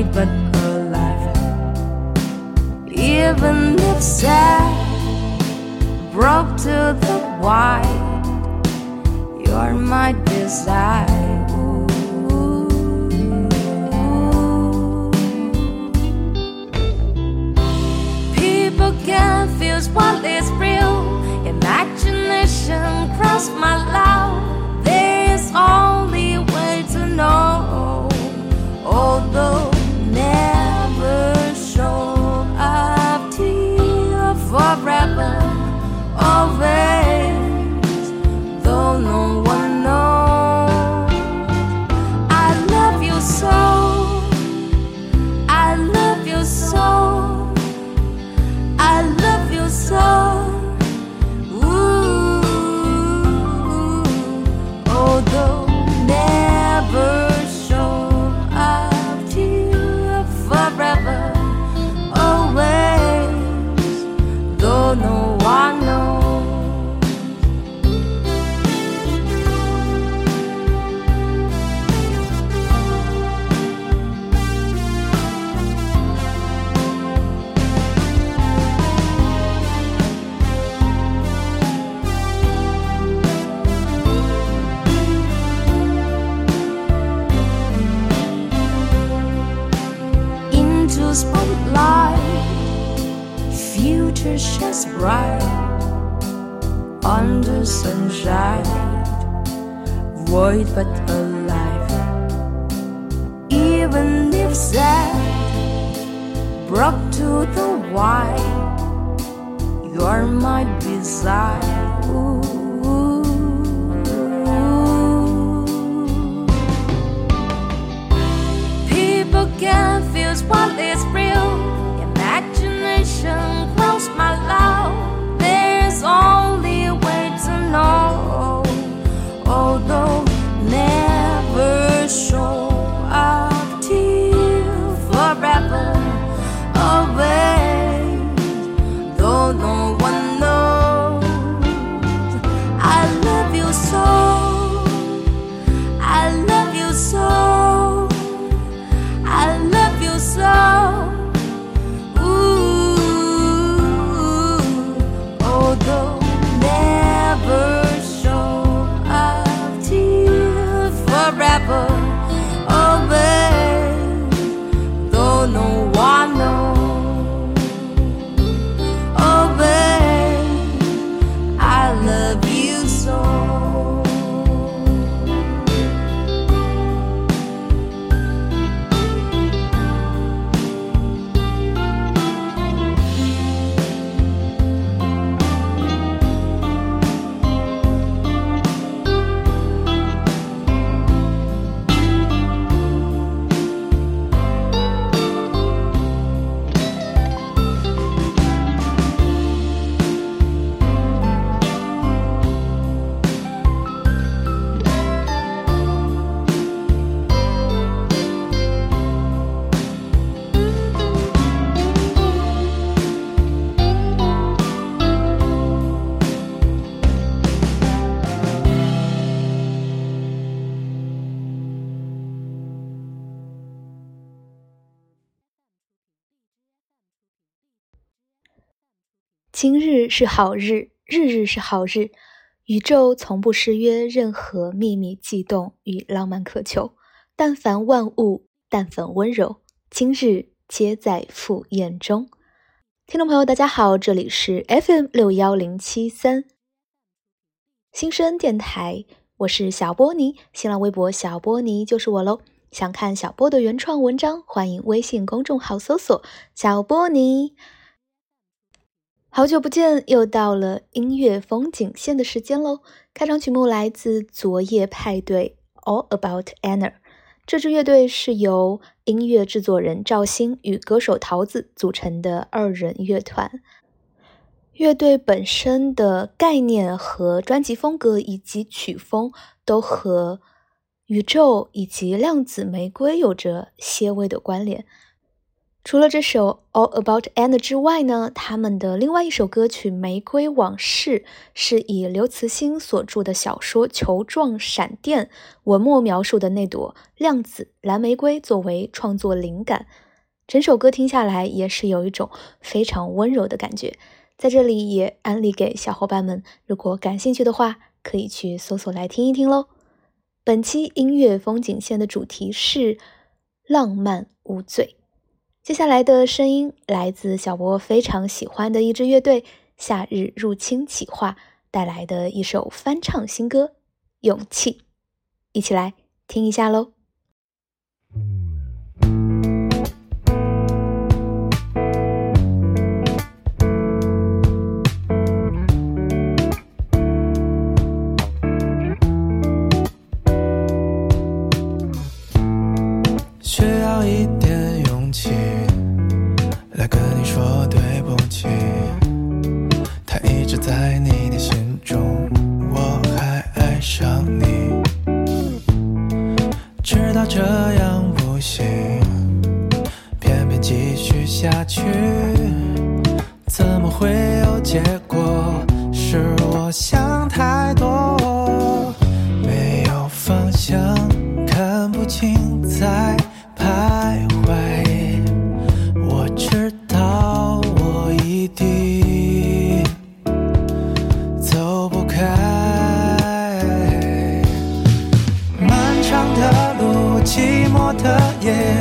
Void but alive. Even if sad, broke to the white, you're my desire. People can feel what is real. Imagination cross my love. There is only way to know. Although 今日是好日，日日是好日。宇宙从不失约任何秘密悸动与浪漫渴求。但凡万物，但凡温柔，今日皆在赴宴中。听众朋友，大家好，这里是 FM 六幺零七三新生电台，我是小波尼，新浪微博小波尼就是我喽。想看小波的原创文章，欢迎微信公众号搜索“小波尼”。好久不见，又到了音乐风景线的时间喽！开场曲目来自昨夜派对《All About Anna》。这支乐队是由音乐制作人赵鑫与歌手桃子组成的二人乐团。乐队本身的概念和专辑风格以及曲风都和宇宙以及量子玫瑰有着些微的关联。除了这首《All About and》之外呢，他们的另外一首歌曲《玫瑰往事》是以刘慈欣所著的小说《球状闪电》文末描述的那朵量子蓝玫瑰作为创作灵感。整首歌听下来也是有一种非常温柔的感觉。在这里也安利给小伙伴们，如果感兴趣的话，可以去搜索来听一听喽。本期音乐风景线的主题是浪漫无罪。接下来的声音来自小波非常喜欢的一支乐队——夏日入侵企划带来的一首翻唱新歌《勇气》，一起来听一下喽。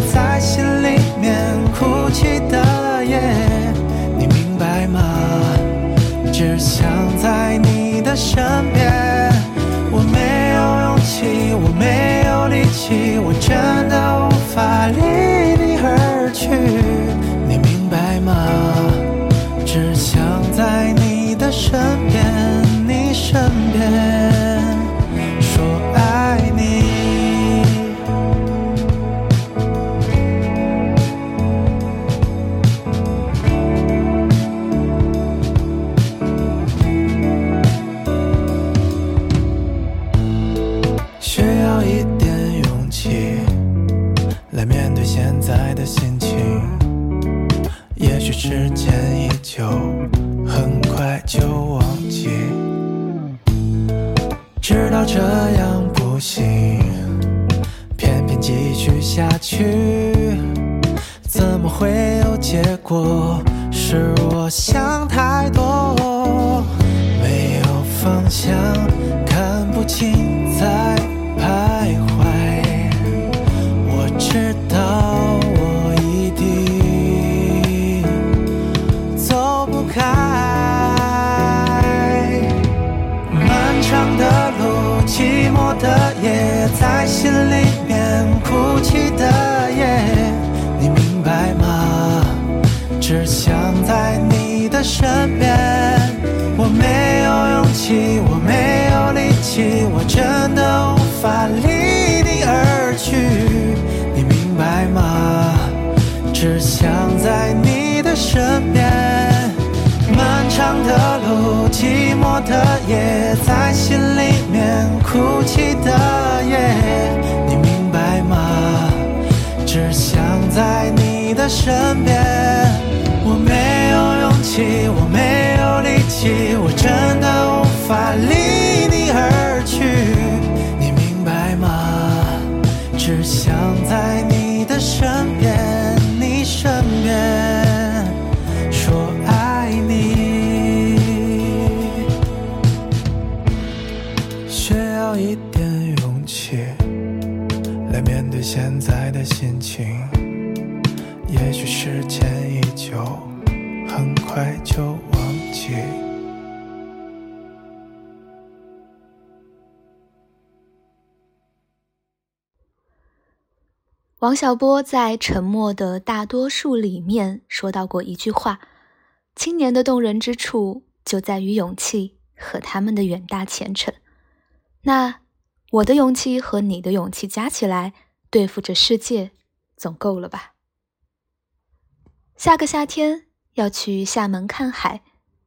在心里面哭泣的夜你明白吗？只想在你的身边我没有勇气我没有力气我真的无法理身边我没有勇气我没有力气我真的无法离你而去你明白吗？只想在你的身边漫长的路寂寞的夜在心里面哭泣的夜你明白吗？只想在你的身边。起，我没有力气，我真的无法离你而王小波在《沉默的大多数》里面说到过一句话：“青年的动人之处就在于勇气和他们的远大前程。”那我的勇气和你的勇气加起来，对付这世界，总够了吧？下个夏天要去厦门看海，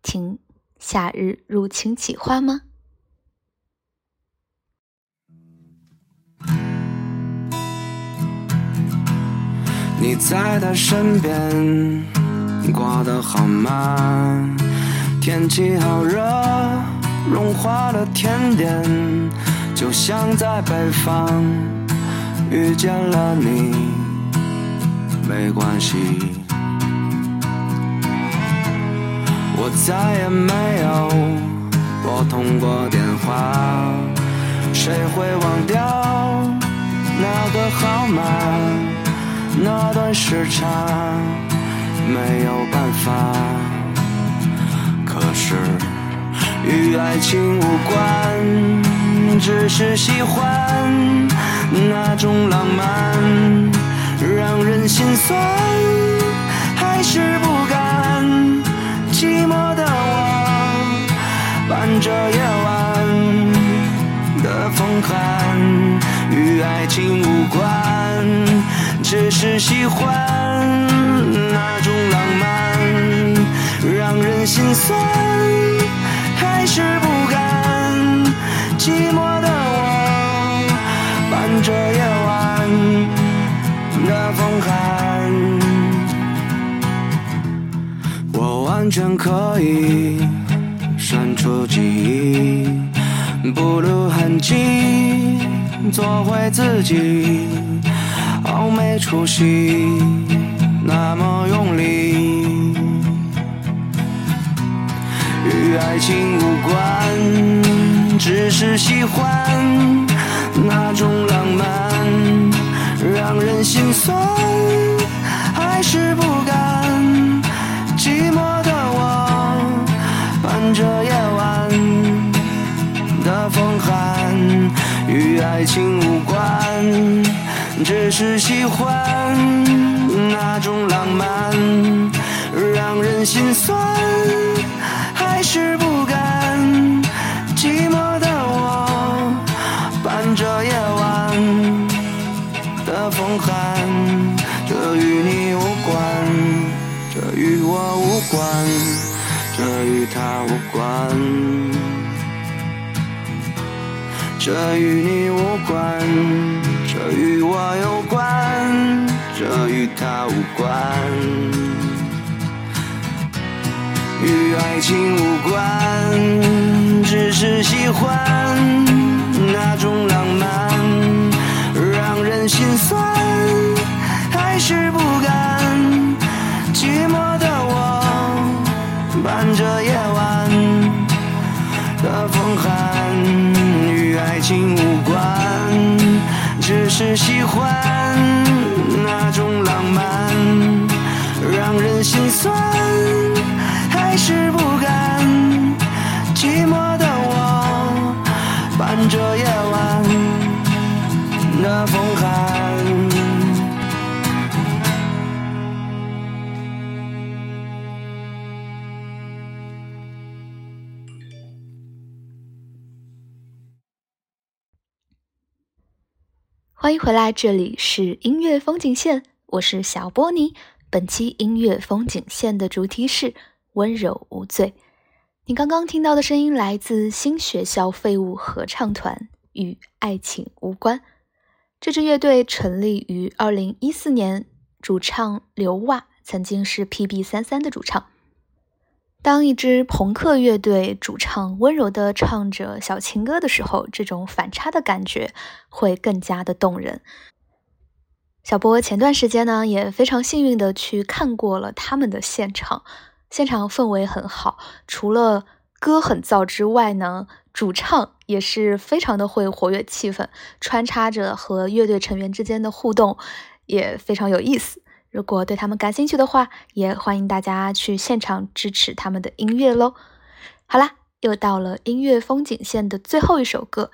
听《夏日入侵企划》吗？你在他身边过得好吗？天气好热，融化了甜点，就像在北方遇见了你，没关系。我再也没有拨通过电话，谁会忘掉那个号码？那段时差没有办法，可是与爱情无关，只是喜欢那种浪漫，让人心酸，还是不甘。寂寞的我，伴着夜晚的风寒，与爱情无关。只是喜欢那种浪漫，让人心酸，还是不甘。寂寞的我，伴着夜晚的风寒，我完全可以删除记忆，不露痕迹，做回自己。好没出息，那么用力，与爱情无关，只是喜欢那种浪漫，让人心酸，还是不甘。寂寞的我，伴着夜晚的风寒，与爱情无关。只是喜欢那种浪漫，让人心酸，还是不甘。寂寞的我，伴着夜晚的风寒。这与你无关，这与我无关，这与他无关，这与你无关。与我有关，这与他无关，与爱情无关，只是喜欢那种是喜欢那种浪漫，让人心酸，还是不甘。寂寞欢迎回来，这里是音乐风景线，我是小波尼。本期音乐风景线的主题是温柔无罪。你刚刚听到的声音来自新学校废物合唱团，与爱情无关。这支乐队成立于二零一四年，主唱刘袜曾经是 PB 三三的主唱。当一支朋克乐队主唱温柔地唱着小情歌的时候，这种反差的感觉会更加的动人。小波前段时间呢，也非常幸运的去看过了他们的现场，现场氛围很好，除了歌很燥之外呢，主唱也是非常的会活跃气氛，穿插着和乐队成员之间的互动，也非常有意思。如果对他们感兴趣的话，也欢迎大家去现场支持他们的音乐喽。好啦，又到了音乐风景线的最后一首歌。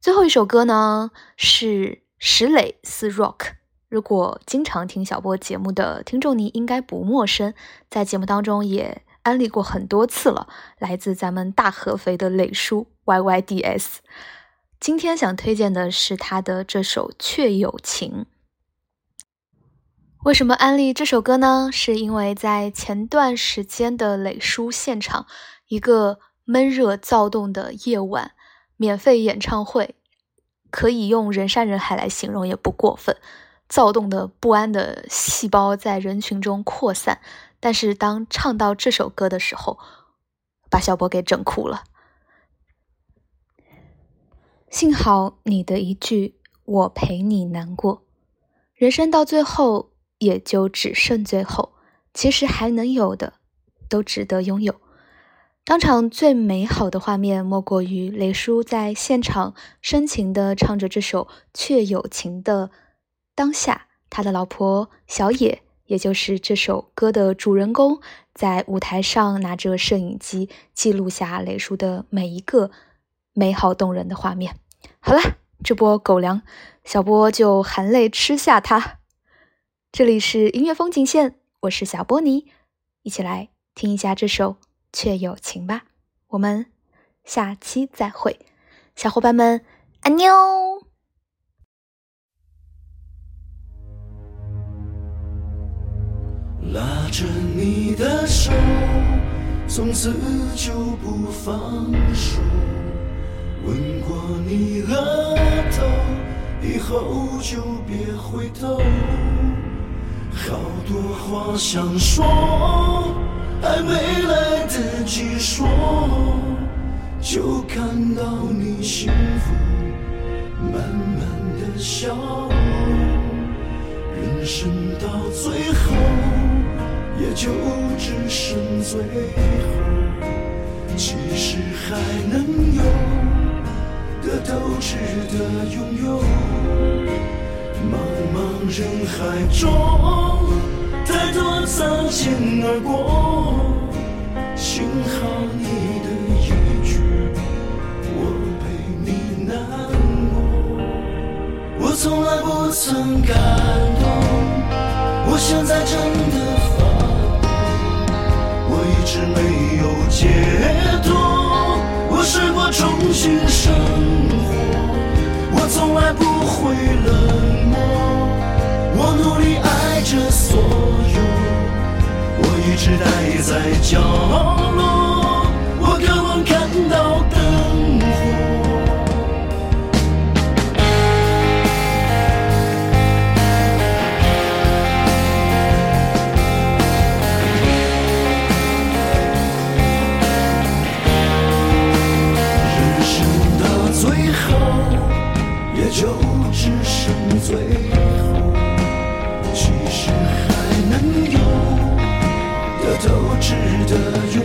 最后一首歌呢是石磊四 Rock。如果经常听小波节目的听众，你应该不陌生，在节目当中也安利过很多次了。来自咱们大合肥的磊叔 YYDS。今天想推荐的是他的这首《却有情》。为什么安利这首歌呢？是因为在前段时间的磊叔现场，一个闷热躁动的夜晚，免费演唱会，可以用人山人海来形容也不过分。躁动的不安的细胞在人群中扩散。但是当唱到这首歌的时候，把小波给整哭了。幸好你的一句“我陪你难过”，人生到最后也就只剩最后，其实还能有的，都值得拥有。当场最美好的画面，莫过于雷叔在现场深情地唱着这首《却有情》的当下，他的老婆小野，也就是这首歌的主人公，在舞台上拿着摄影机记录下雷叔的每一个美好动人的画面。好了，这波狗粮，小波就含泪吃下它。这里是音乐风景线，我是小波尼，一起来听一下这首。却有情吧，我们下期再会，小伙伴们，安妞。拉着你的手，从此就不放手。吻过你额头，以后就别回头。好多话想说。还没来得及说，就看到你幸福慢慢的笑容。人生到最后，也就只剩最后。其实还能有的都值得拥有。茫茫人海中。太多擦肩而过，幸好你的一句“我陪你难过”，我从来不曾感动，我现在真的发抖，我一直没有解脱，我试过重新生活，我从来不会冷，我努力爱着所有。我一直待在角落，我渴望看到灯火。人生到最后，也就只剩最后。能有的都值得。